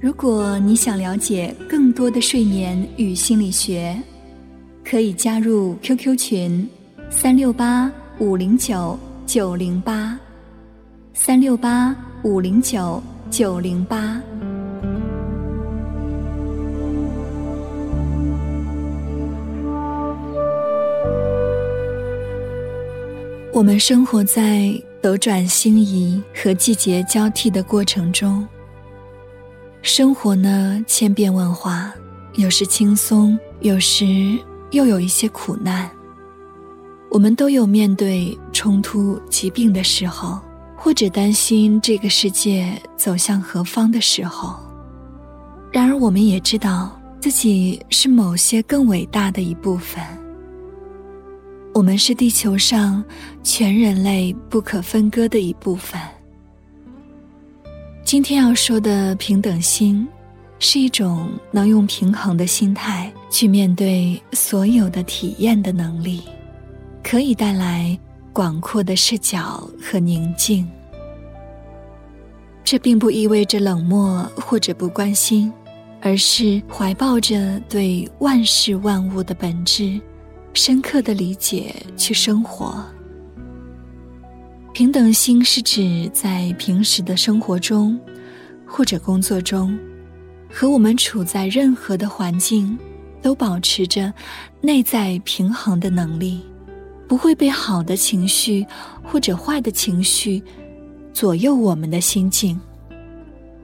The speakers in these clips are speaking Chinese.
如果你想了解更多的睡眠与心理学，可以加入 QQ 群：三六八五零九九零八，三六八五零九九零八。我们生活在斗转星移和季节交替的过程中。生活呢，千变万化，有时轻松，有时又有一些苦难。我们都有面对冲突、疾病的时候，或者担心这个世界走向何方的时候。然而，我们也知道自己是某些更伟大的一部分。我们是地球上全人类不可分割的一部分。今天要说的平等心，是一种能用平衡的心态去面对所有的体验的能力，可以带来广阔的视角和宁静。这并不意味着冷漠或者不关心，而是怀抱着对万事万物的本质。深刻的理解去生活。平等心是指在平时的生活中，或者工作中，和我们处在任何的环境，都保持着内在平衡的能力，不会被好的情绪或者坏的情绪左右我们的心境，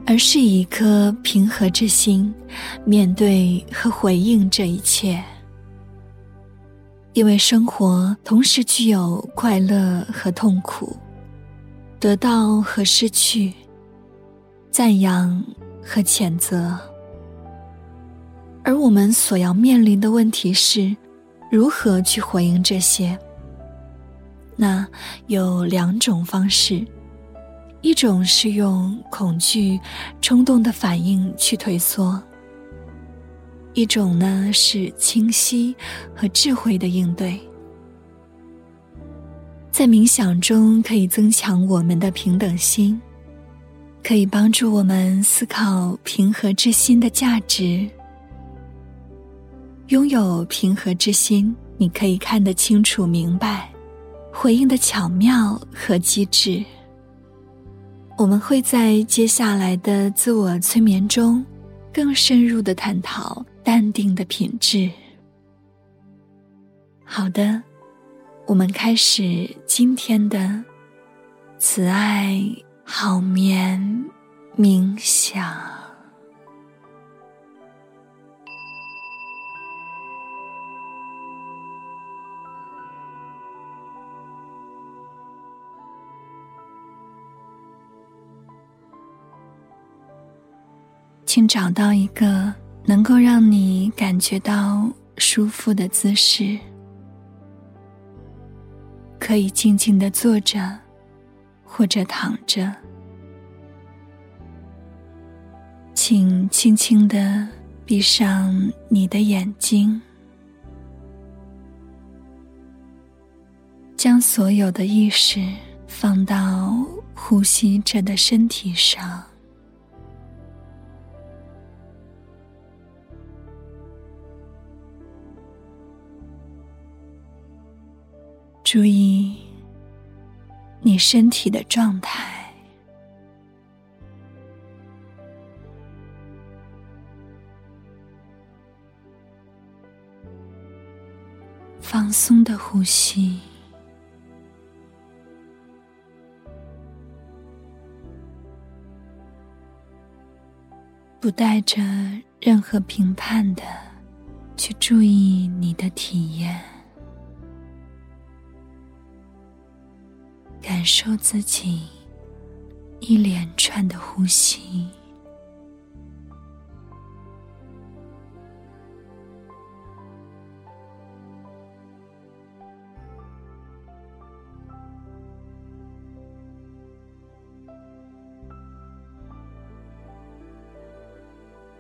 而是一颗平和之心面对和回应这一切。因为生活同时具有快乐和痛苦，得到和失去，赞扬和谴责，而我们所要面临的问题是，如何去回应这些？那有两种方式，一种是用恐惧、冲动的反应去退缩。一种呢是清晰和智慧的应对，在冥想中可以增强我们的平等心，可以帮助我们思考平和之心的价值。拥有平和之心，你可以看得清楚明白，回应的巧妙和机智。我们会在接下来的自我催眠中，更深入的探讨。淡定的品质。好的，我们开始今天的慈爱好眠冥想。请找到一个。能够让你感觉到舒服的姿势，可以静静的坐着，或者躺着。请轻轻的闭上你的眼睛，将所有的意识放到呼吸着的身体上。注意你身体的状态，放松的呼吸，不带着任何评判的去注意你的体验。感受自己一连串的呼吸。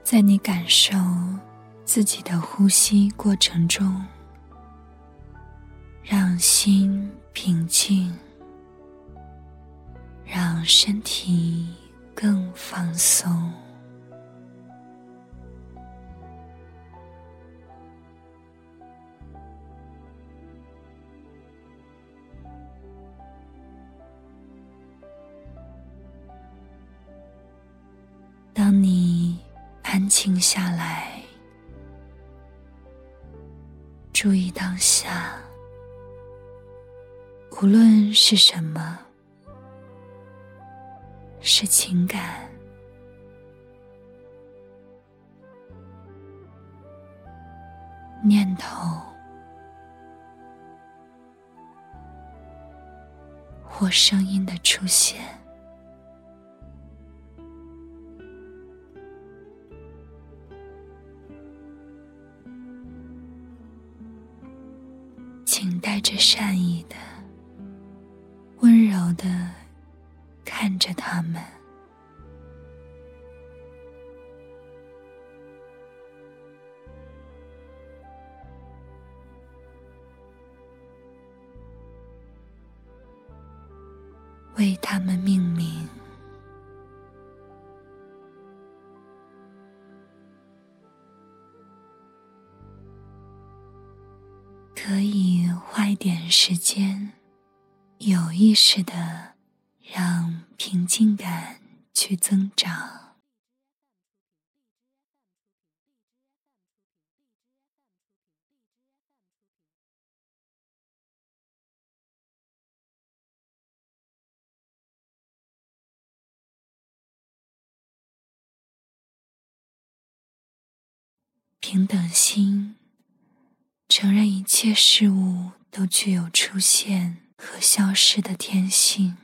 在你感受自己的呼吸过程中让心平静。让身体更放松。当你安静下来，注意当下，无论是什么，是情感、念头或声音的出现。请带着善意以花一点时间，有意识的让平静感去增长，平等心。承认一切事物都具有出现和消失的天性，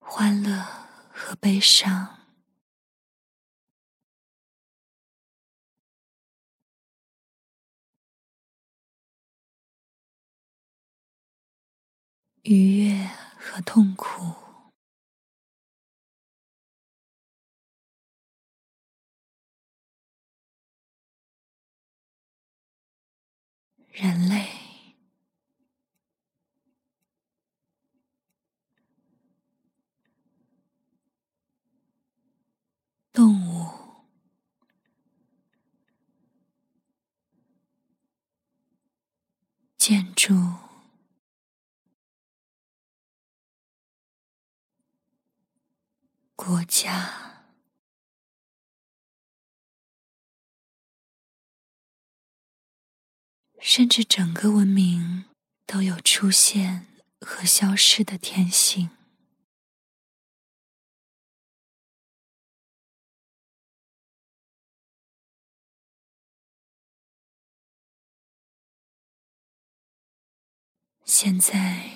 欢乐和悲伤，愉悦和痛苦。人类、动物、建筑、国家。甚至整个文明都有出现和消失的天性。现在，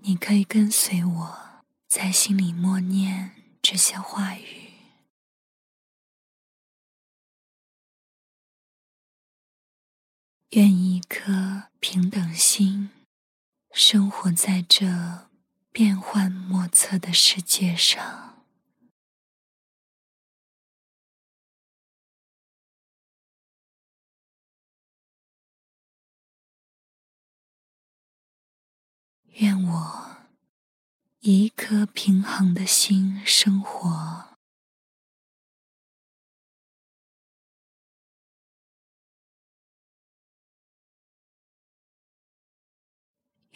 你可以跟随我在心里默念这些话语。愿一颗平等心生活在这变幻莫测的世界上。愿我以一颗平衡的心生活。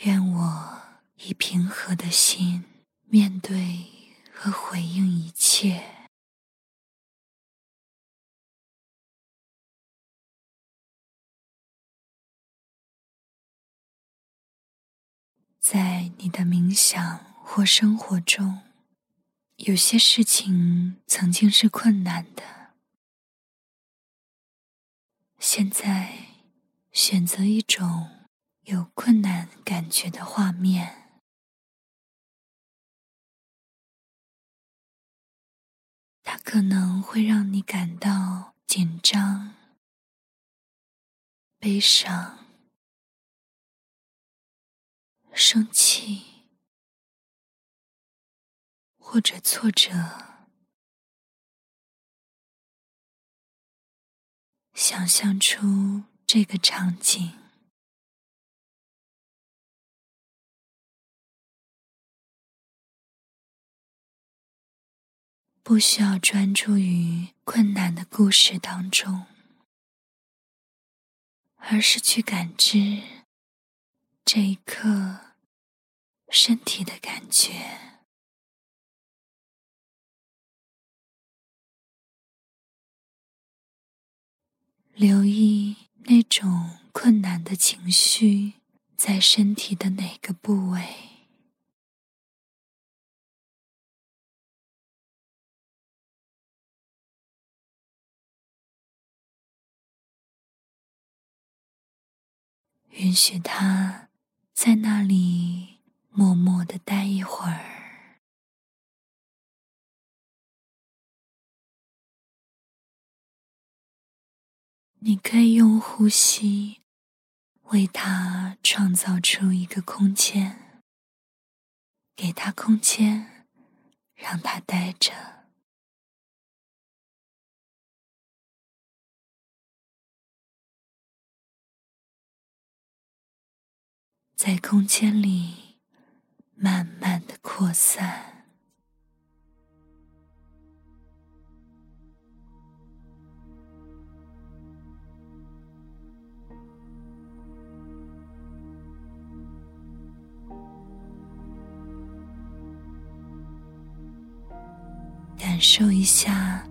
愿我以平和的心面对和回应一切。在你的冥想或生活中，有些事情曾经是困难的，现在选择一种。有困难感觉的画面，它可能会让你感到紧张、悲伤、生气，或者挫折，想象出这个场景。不需要专注于困难的故事当中，而是去感知这一刻身体的感觉，留意那种困难的情绪在身体的哪个部位。允许他在那里默默的待一会儿。你可以用呼吸为他创造出一个空间，给他空间，让他待着。在空间里慢慢的扩散，感受一下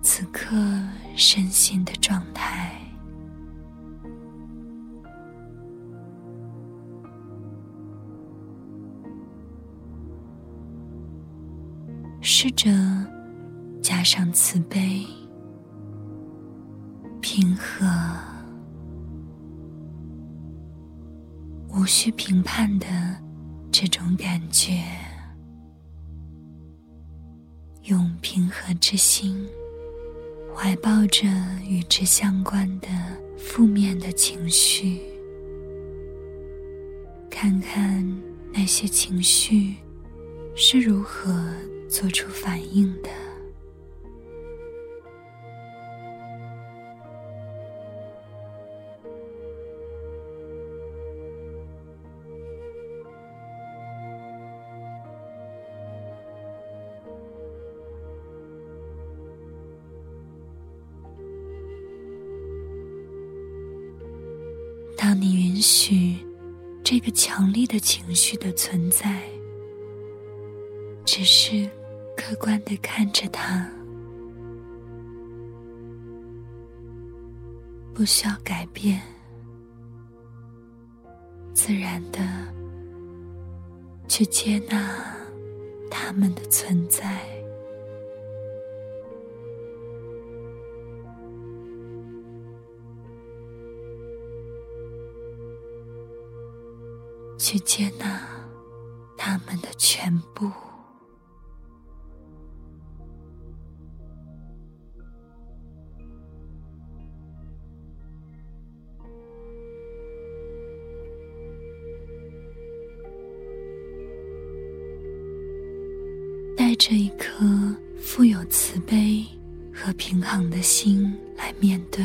此刻身心的状态。试着加上慈悲、平和、无需评判的这种感觉，用平和之心怀抱着与之相关的负面的情绪，看看那些情绪是如何。做出反应的。当你允许这个强烈的情绪的存在，只是。客观的看着它，不需要改变，自然的去接纳他们的存在，去接纳他们的全部。这一颗富有慈悲和平衡的心来面对，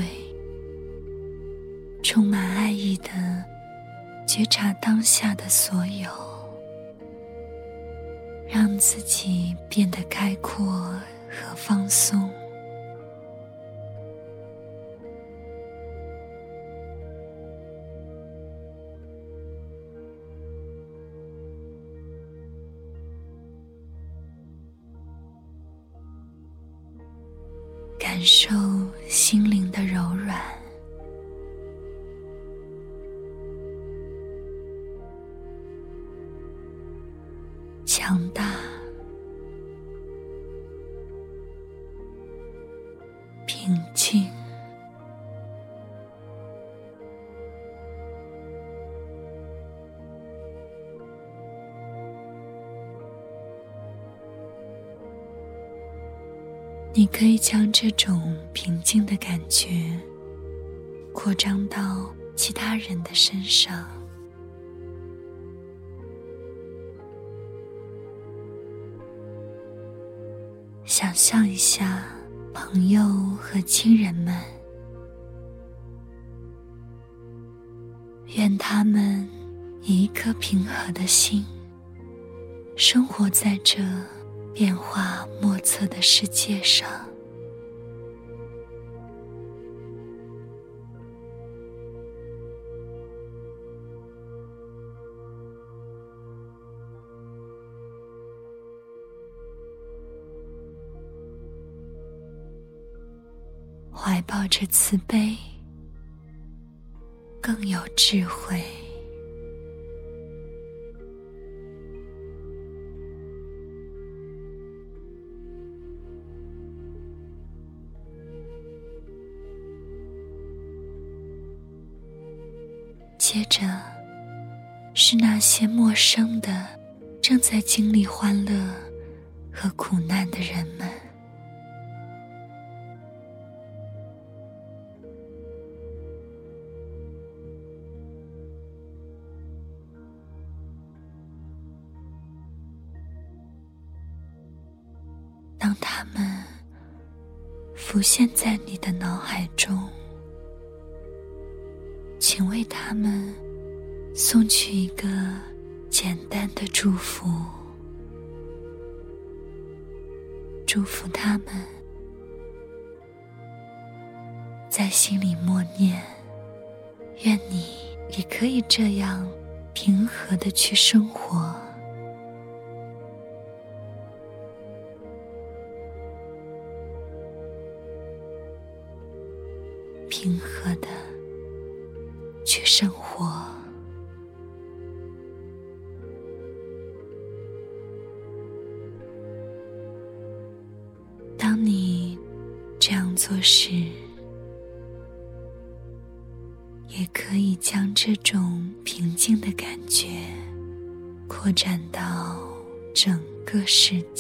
充满爱意的觉察当下的所有，让自己变得开阔和放松。强大、平静。你可以将这种平静的感觉扩张到其他人的身上，想一下朋友和亲人们，愿他们以一颗平和的心，生活在这变化莫测的世界上。着慈悲，更有智慧。接着，是那些陌生的、正在经历欢乐和苦难的人们。浮现在你的脑海中，请为他们送去一个简单的祝福，祝福他们，在心里默念：愿你也可以这样平和的去生活。平和的去生活。当你这样做时，也可以将这种平静的感觉扩展到整个世界。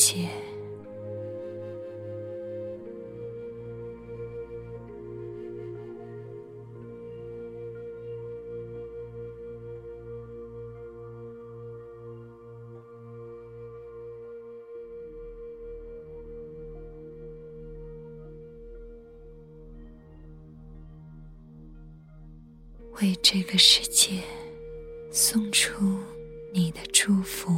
为这个世界送出你的祝福。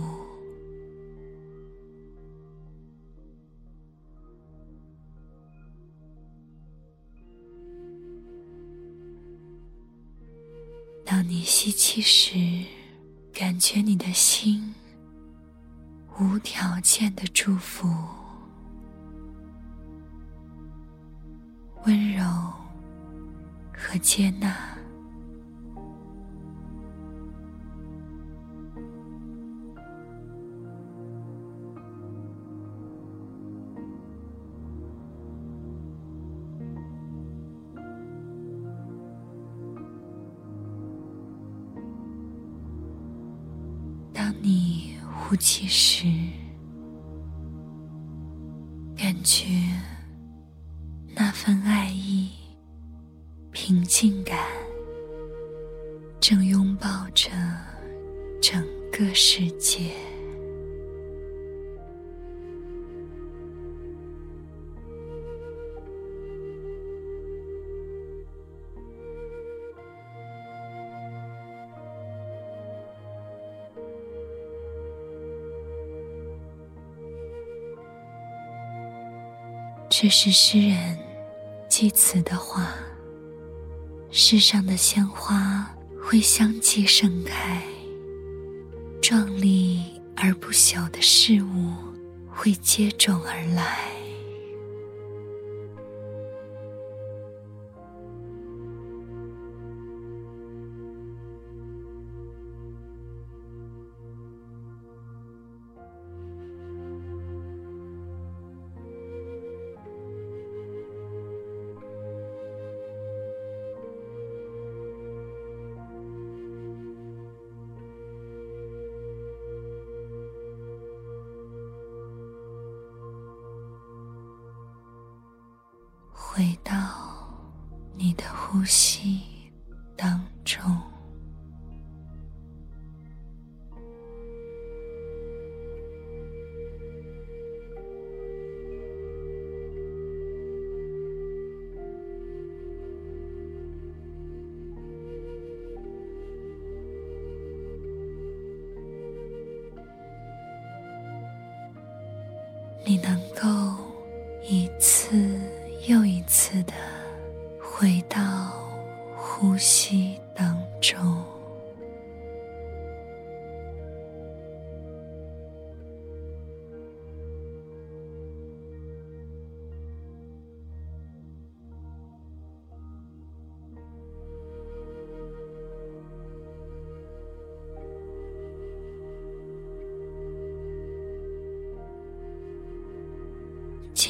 当你吸气时，感觉你的心无条件的祝福，温柔和接纳。当你呼气时，感觉是诗人寄词的话：世上的鲜花会相继盛开，壮丽而不朽的事物会接踵而来。当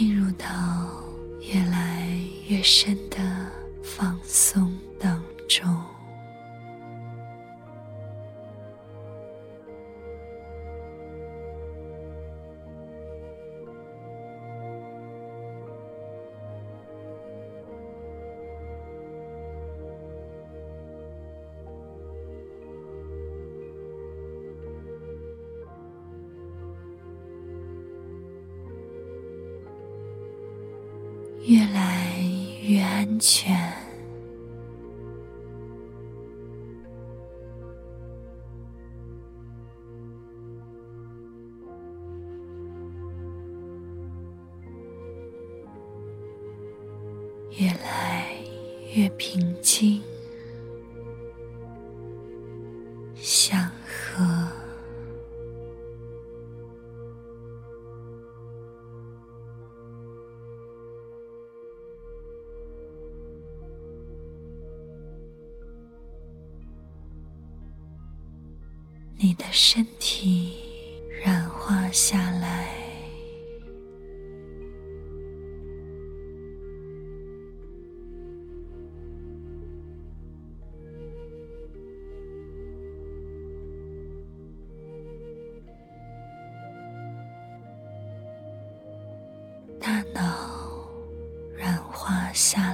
进入到越来越深的放松。越来越平静。下。